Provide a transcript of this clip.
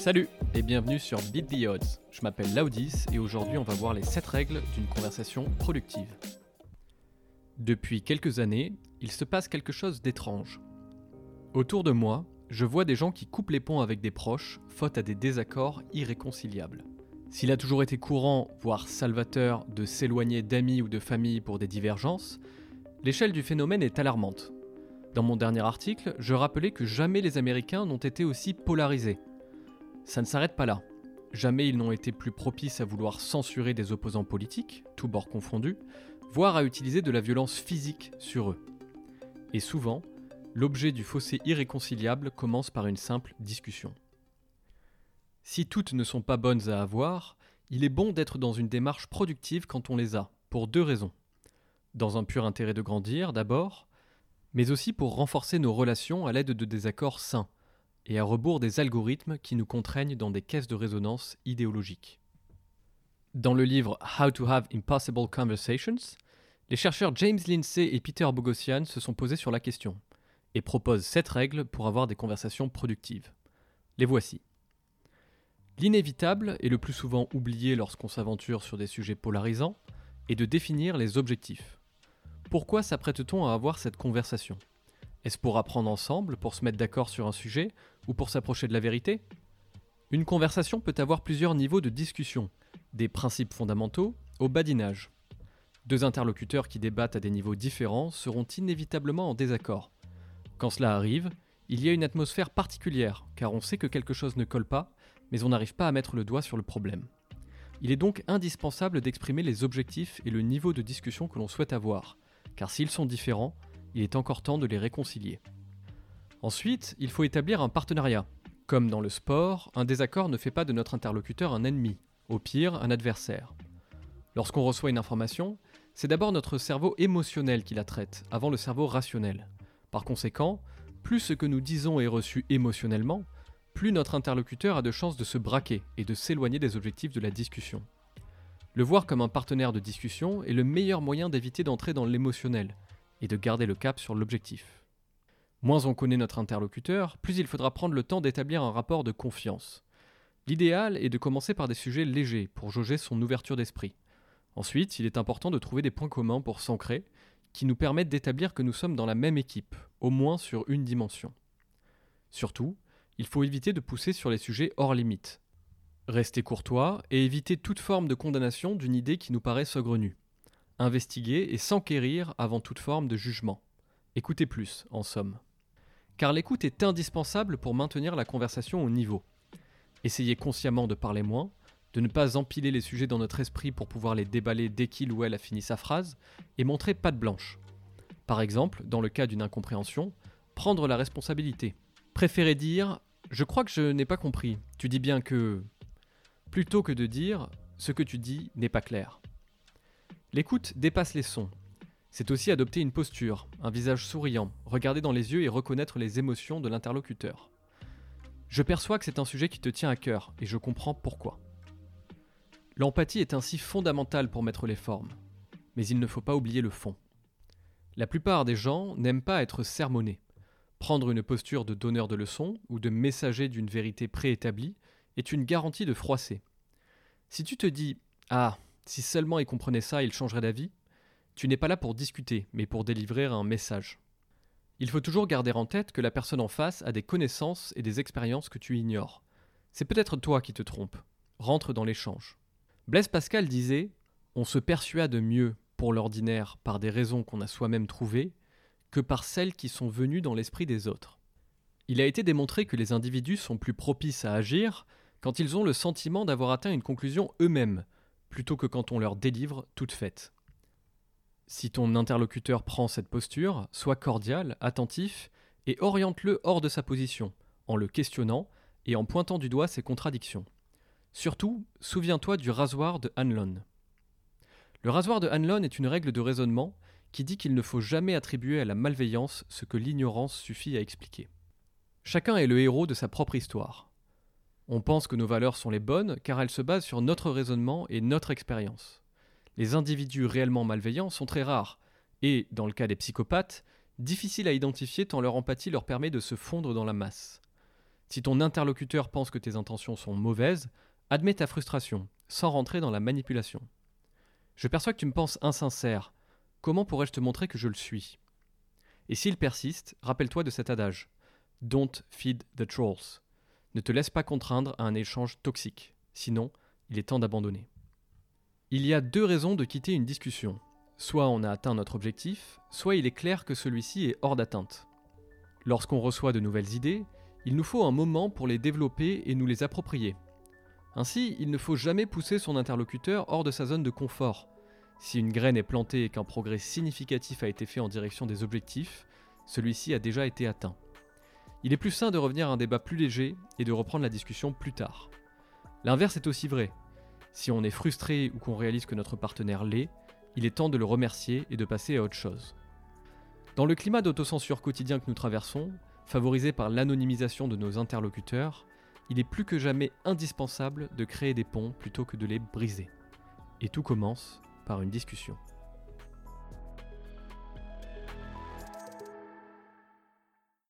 Salut et bienvenue sur Beat the Odds. Je m'appelle Laudis et aujourd'hui on va voir les 7 règles d'une conversation productive. Depuis quelques années, il se passe quelque chose d'étrange. Autour de moi, je vois des gens qui coupent les ponts avec des proches, faute à des désaccords irréconciliables. S'il a toujours été courant, voire salvateur, de s'éloigner d'amis ou de famille pour des divergences, l'échelle du phénomène est alarmante. Dans mon dernier article, je rappelais que jamais les Américains n'ont été aussi polarisés. Ça ne s'arrête pas là. Jamais ils n'ont été plus propices à vouloir censurer des opposants politiques, tous bords confondus, voire à utiliser de la violence physique sur eux. Et souvent, l'objet du fossé irréconciliable commence par une simple discussion. Si toutes ne sont pas bonnes à avoir, il est bon d'être dans une démarche productive quand on les a, pour deux raisons. Dans un pur intérêt de grandir, d'abord, mais aussi pour renforcer nos relations à l'aide de désaccords sains, et à rebours des algorithmes qui nous contraignent dans des caisses de résonance idéologiques. Dans le livre How to Have Impossible Conversations, les chercheurs James Lindsay et Peter Boghossian se sont posés sur la question et proposent sept règles pour avoir des conversations productives. Les voici. L'inévitable, et le plus souvent oublié lorsqu'on s'aventure sur des sujets polarisants, est de définir les objectifs. Pourquoi s'apprête-t-on à avoir cette conversation? Est-ce pour apprendre ensemble, pour se mettre d'accord sur un sujet, ou pour s'approcher de la vérité? Une conversation peut avoir plusieurs niveaux de discussion, des principes fondamentaux au badinage. Deux interlocuteurs qui débattent à des niveaux différents seront inévitablement en désaccord. Quand cela arrive, il y a une atmosphère particulière, car on sait que quelque chose ne colle pas, mais on n'arrive pas à mettre le doigt sur le problème. Il est donc indispensable d'exprimer les objectifs et le niveau de discussion que l'on souhaite avoir, car s'ils sont différents, il est encore temps de les réconcilier. Ensuite, il faut établir un partenariat. Comme dans le sport, un désaccord ne fait pas de notre interlocuteur un ennemi, au pire un adversaire. Lorsqu'on reçoit une information, c'est d'abord notre cerveau émotionnel qui la traite, avant le cerveau rationnel. Par conséquent, plus ce que nous disons est reçu émotionnellement, plus notre interlocuteur a de chances de se braquer et de s'éloigner des objectifs de la discussion. Le voir comme un partenaire de discussion est le meilleur moyen d'éviter d'entrer dans l'émotionnel et de garder le cap sur l'objectif. Moins on connaît notre interlocuteur, plus il faudra prendre le temps d'établir un rapport de confiance. L'idéal est de commencer par des sujets légers pour jauger son ouverture d'esprit. Ensuite, il est important de trouver des points communs pour s'ancrer, qui nous permettent d'établir que nous sommes dans la même équipe, au moins sur une dimension. Surtout, il faut éviter de pousser sur les sujets hors limite, Rester courtois et éviter toute forme de condamnation d'une idée qui nous paraît saugrenue. Investiguer et s'enquérir avant toute forme de jugement. Écoutez plus, en somme. Car l'écoute est indispensable pour maintenir la conversation au niveau. Essayez consciemment de parler moins, de ne pas empiler les sujets dans notre esprit pour pouvoir les déballer dès qu'il ou elle a fini sa phrase, et montrer patte blanche. Par exemple, dans le cas d'une incompréhension, prendre la responsabilité. Préférez dire Je crois que je n'ai pas compris. Tu dis bien que plutôt que de dire ce que tu dis n'est pas clair. L'écoute dépasse les sons. C'est aussi adopter une posture, un visage souriant, regarder dans les yeux et reconnaître les émotions de l'interlocuteur. Je perçois que c'est un sujet qui te tient à cœur et je comprends pourquoi. L'empathie est ainsi fondamentale pour mettre les formes, mais il ne faut pas oublier le fond. La plupart des gens n'aiment pas être sermonnés. Prendre une posture de donneur de leçons ou de messager d'une vérité préétablie est une garantie de froisser. Si tu te dis Ah, si seulement il comprenait ça, il changerait d'avis, tu n'es pas là pour discuter, mais pour délivrer un message. Il faut toujours garder en tête que la personne en face a des connaissances et des expériences que tu ignores. C'est peut-être toi qui te trompes. Rentre dans l'échange. Blaise Pascal disait On se persuade mieux pour l'ordinaire par des raisons qu'on a soi-même trouvées que par celles qui sont venues dans l'esprit des autres. Il a été démontré que les individus sont plus propices à agir quand ils ont le sentiment d'avoir atteint une conclusion eux-mêmes, plutôt que quand on leur délivre toute faite. Si ton interlocuteur prend cette posture, sois cordial, attentif, et oriente-le hors de sa position, en le questionnant et en pointant du doigt ses contradictions. Surtout, souviens-toi du rasoir de Hanlon. Le rasoir de Hanlon est une règle de raisonnement qui dit qu'il ne faut jamais attribuer à la malveillance ce que l'ignorance suffit à expliquer. Chacun est le héros de sa propre histoire. On pense que nos valeurs sont les bonnes car elles se basent sur notre raisonnement et notre expérience. Les individus réellement malveillants sont très rares et, dans le cas des psychopathes, difficiles à identifier tant leur empathie leur permet de se fondre dans la masse. Si ton interlocuteur pense que tes intentions sont mauvaises, admets ta frustration, sans rentrer dans la manipulation. Je perçois que tu me penses insincère. Comment pourrais-je te montrer que je le suis? Et s'il persiste, rappelle-toi de cet adage. Don't feed the trolls. Ne te laisse pas contraindre à un échange toxique. Sinon, il est temps d'abandonner. Il y a deux raisons de quitter une discussion. Soit on a atteint notre objectif, soit il est clair que celui-ci est hors d'atteinte. Lorsqu'on reçoit de nouvelles idées, il nous faut un moment pour les développer et nous les approprier. Ainsi, il ne faut jamais pousser son interlocuteur hors de sa zone de confort. Si une graine est plantée et qu'un progrès significatif a été fait en direction des objectifs, celui-ci a déjà été atteint. Il est plus sain de revenir à un débat plus léger et de reprendre la discussion plus tard. L'inverse est aussi vrai. Si on est frustré ou qu'on réalise que notre partenaire l'est, il est temps de le remercier et de passer à autre chose. Dans le climat d'autocensure quotidien que nous traversons, favorisé par l'anonymisation de nos interlocuteurs, il est plus que jamais indispensable de créer des ponts plutôt que de les briser. Et tout commence par une discussion.